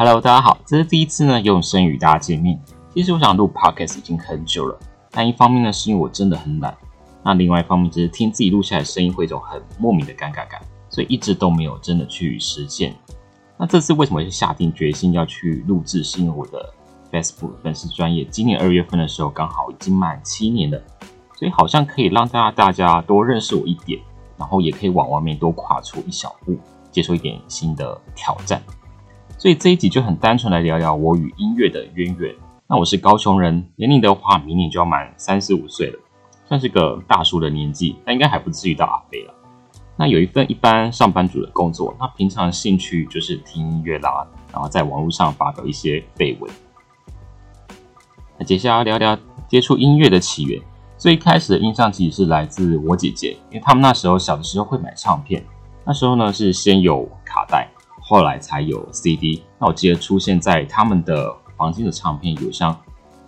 Hello，大家好，这是第一次呢用声与大家见面。其实我想录 Podcast 已经很久了，但一方面呢是因为我真的很懒，那另外一方面就是听自己录下来声音会有一种很莫名的尴尬感，所以一直都没有真的去实践。那这次为什么下定决心要去录制？是因为我的 Facebook 粉丝专业今年二月份的时候刚好已经满七年了，所以好像可以让大家大家多认识我一点，然后也可以往外面多跨出一小步，接受一点新的挑战。所以这一集就很单纯来聊聊我与音乐的渊源。那我是高雄人，年龄的话，明年就要满三十五岁了，算是个大叔的年纪，但应该还不至于到阿飞了。那有一份一般上班族的工作，那平常兴趣就是听音乐啦，然后在网络上发表一些绯闻。那接下来聊聊接触音乐的起源。最开始的印象其实是来自我姐姐，因为他们那时候小的时候会买唱片，那时候呢是先有卡带。后来才有 CD，那我记得出现在他们的房间的唱片有像，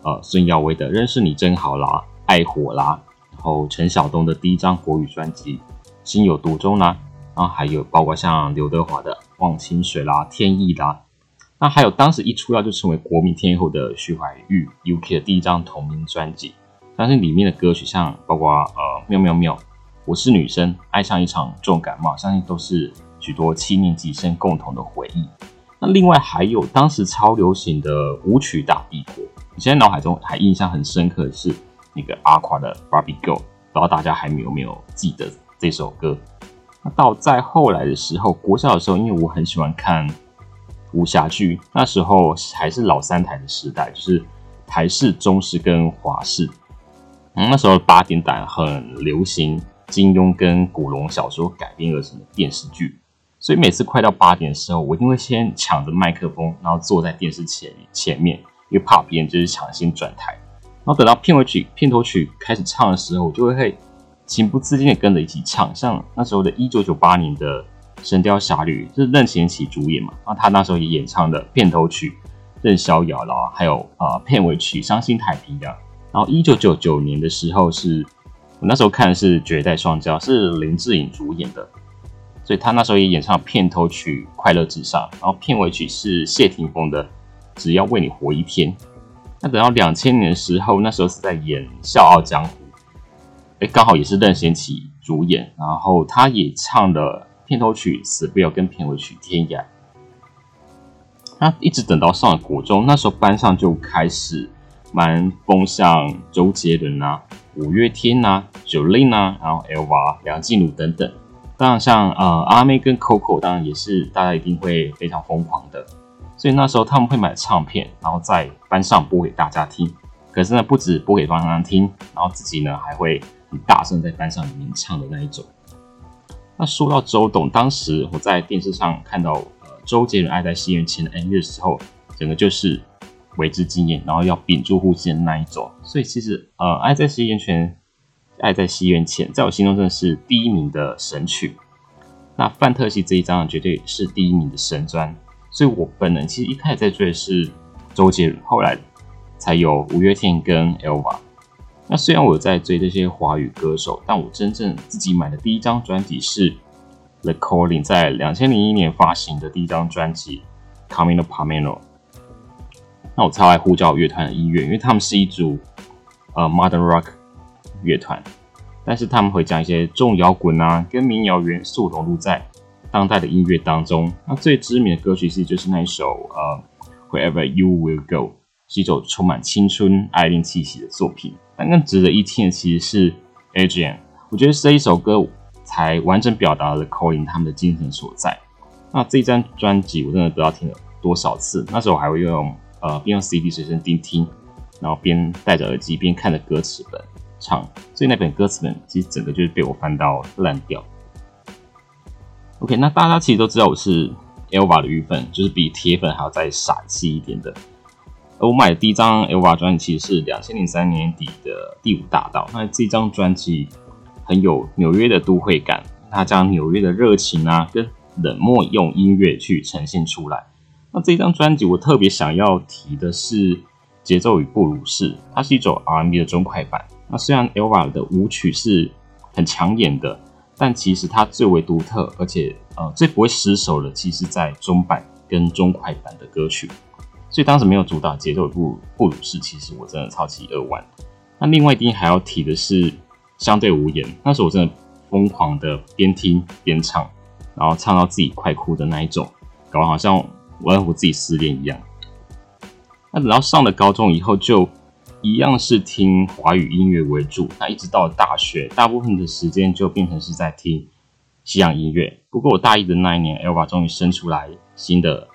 呃孙耀威的《认识你真好》啦，《爱火》啦，然后陈晓东的第一张国语专辑《心有独钟》啦，然后还有包括像刘德华的《忘情水》啦，《天意》啦，那还有当时一出道就成为国民天后的徐怀钰 UK 的第一张同名专辑，相信里面的歌曲像包括呃妙妙妙，我是女生，爱上一场重感冒，相信都是。许多七年级生共同的回忆。那另外还有当时超流行的舞曲大帝国，你现在脑海中还印象很深刻的是那个阿垮的 Barbie Girl，不知道大家还有没有记得这首歌？那到再后来的时候，国小的时候，因为我很喜欢看武侠剧，那时候还是老三台的时代，就是台式、中式跟华式。嗯，那时候八点档很流行金庸跟古龙小说改编而成的电视剧。所以每次快到八点的时候，我一定会先抢着麦克风，然后坐在电视前前面，因为怕别人就是抢先转台。然后等到片尾曲、片头曲开始唱的时候，我就会情不自禁的跟着一起唱。像那时候的一九九八年的《神雕侠侣》，就是任贤齐主演嘛，然后他那时候也演唱的片头曲《任逍遥》啦，还有啊片尾曲《伤心太平洋》。然后一九九九年的时候，是我那时候看的是《绝代双骄》，是林志颖主演的。所以他那时候也演唱片头曲《快乐至上》，然后片尾曲是谢霆锋的《只要为你活一天》。那等到两千年时候，那时候是在演《笑傲江湖》，哎，刚好也是任贤齐主演，然后他也唱了片头曲《死不要》跟片尾曲《天涯》。那一直等到上了国中，那时候班上就开始蛮风向周杰伦啊、五月天啊、九令啊，然后 L 娃、梁静茹等等。当然，像呃阿妹跟 Coco，当然也是大家一定会非常疯狂的。所以那时候他们会买唱片，然后在班上播给大家听。可是呢，不止播给班上听，然后自己呢还会很大声在班上里面唱的那一种。那说到周董，当时我在电视上看到呃周杰伦《爱在西元前》的 MV 的时候，整个就是为之惊艳，然后要屏住呼吸的那一种。所以其实呃《爱在西元前》。爱在西元前，在我心中真的是第一名的神曲。那范特西这一张绝对是第一名的神专。所以我本人其实一开始在追的是周杰伦，后来才有五月天跟 Elva。那虽然我在追这些华语歌手，但我真正自己买的第一张专辑是 The Calling，在两千零一年发行的第一张专辑《Camino Pamino》。那我超爱呼叫乐团的音乐，因为他们是一组呃 Modern Rock。乐团，但是他们会将一些重摇滚啊跟民谣元素融入在当代的音乐当中。那最知名的歌曲是就是那一首呃《Wherever You Will Go》，是一首充满青春爱恋气息的作品。但更值得一听的其实是《Adrian》，我觉得这一首歌才完整表达了 Colin 他们的精神所在。那这张专辑我真的不知道听了多少次，那时候我还会用呃边用 CD 随身听听，然后边戴着耳机边看着歌词本。唱，所以那本歌词本其实整个就是被我翻到烂掉。OK，那大家其实都知道我是 Elva 的鱼粉，就是比铁粉还要再傻气一点的。而我买的第一张 Elva 专辑其实是两千零三年底的《第五大道》，那这张专辑很有纽约的都会感，它将纽约的热情啊跟冷漠用音乐去呈现出来。那这张专辑我特别想要提的是节奏与布鲁士，它是一种 R&B 的中快板。那虽然 Elva 的舞曲是很抢眼的，但其实它最为独特，而且呃最不会失手的，其实在中版跟中快板的歌曲，所以当时没有主打节奏布布鲁士，其实我真的超级扼腕。那另外一定还要提的是相对无言，那时候我真的疯狂的边听边唱，然后唱到自己快哭的那一种，搞得好像我我自己失恋一样。那等到上了高中以后，就一样是听华语音乐为主。那一直到大学，大部分的时间就变成是在听西洋音乐。不过我大一的那一年，Elva 终于生出来新的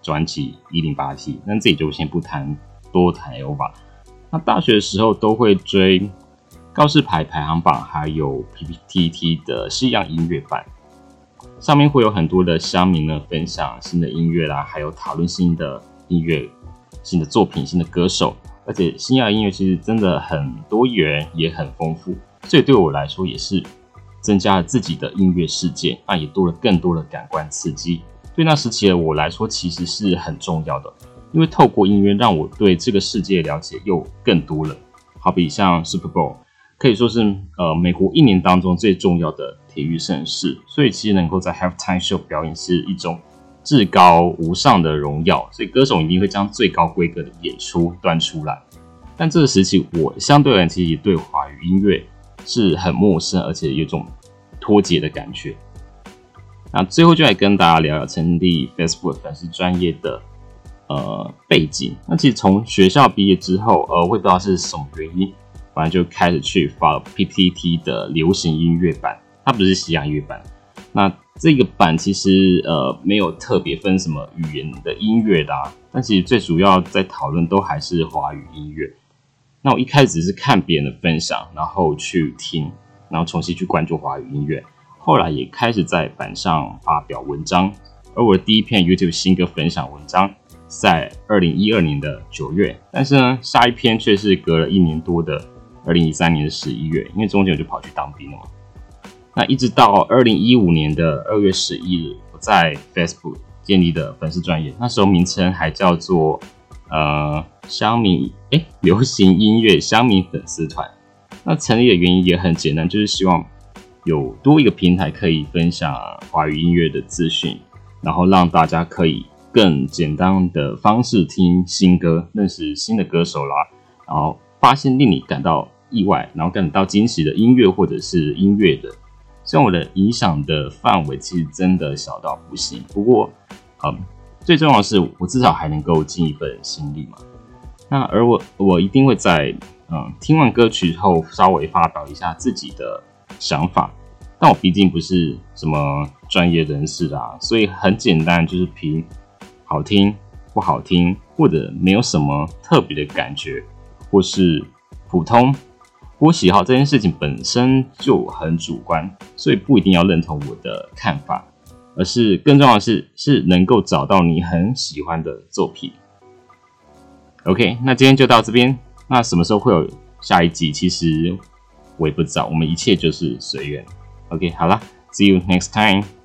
专辑《一零八七》，那这里就先不谈，多谈 Elva。那大学的时候都会追告示牌排行榜，还有 PPT 的西洋音乐版，上面会有很多的乡民呢分享新的音乐啦，还有讨论新的音乐。新的作品、新的歌手，而且新亚音乐其实真的很多元，也很丰富，所以对我来说也是增加了自己的音乐世界，那也多了更多的感官刺激。对那时期的我来说，其实是很重要的，因为透过音乐让我对这个世界了解又更多了。好比像 Super Bowl，可以说是呃美国一年当中最重要的体育盛事，所以其实能够在 Halftime Show 表演是一种。至高无上的荣耀，所以歌手一定会将最高规格的演出端出来。但这个时期，我相对而言其实对华语音乐是很陌生，而且有种脱节的感觉。那最后就来跟大家聊聊成立 Facebook 粉丝专业的呃背景。那其实从学校毕业之后，呃，我也不知道是什么原因，反正就开始去发 PPT 的流行音乐版，它不是西洋音乐版。那这个版其实呃没有特别分什么语言的音乐的，但其实最主要在讨论都还是华语音乐。那我一开始是看别人的分享，然后去听，然后重新去关注华语音乐。后来也开始在版上发表文章，而我的第一篇 YouTube 新歌分享文章在二零一二年的九月，但是呢下一篇却是隔了一年多的二零一三年的十一月，因为中间我就跑去当兵了嘛。那一直到二零一五年的二月十一日，我在 Facebook 建立的粉丝专业，那时候名称还叫做呃香民哎流行音乐香民粉丝团。那成立的原因也很简单，就是希望有多一个平台可以分享华语音乐的资讯，然后让大家可以更简单的方式听新歌，认识新的歌手啦，然后发现令你感到意外，然后感到惊喜的音乐或者是音乐的。虽然我的影响的范围其实真的小到不行，不过，嗯，最重要的是我至少还能够尽一份心力嘛。那而我我一定会在嗯听完歌曲后稍微发表一下自己的想法，但我毕竟不是什么专业人士啦，所以很简单就是凭好听不好听，或者没有什么特别的感觉，或是普通。我喜好这件事情本身就很主观，所以不一定要认同我的看法，而是更重要的是是能够找到你很喜欢的作品。OK，那今天就到这边。那什么时候会有下一集？其实我也不知道，我们一切就是随缘。OK，好了，See you next time。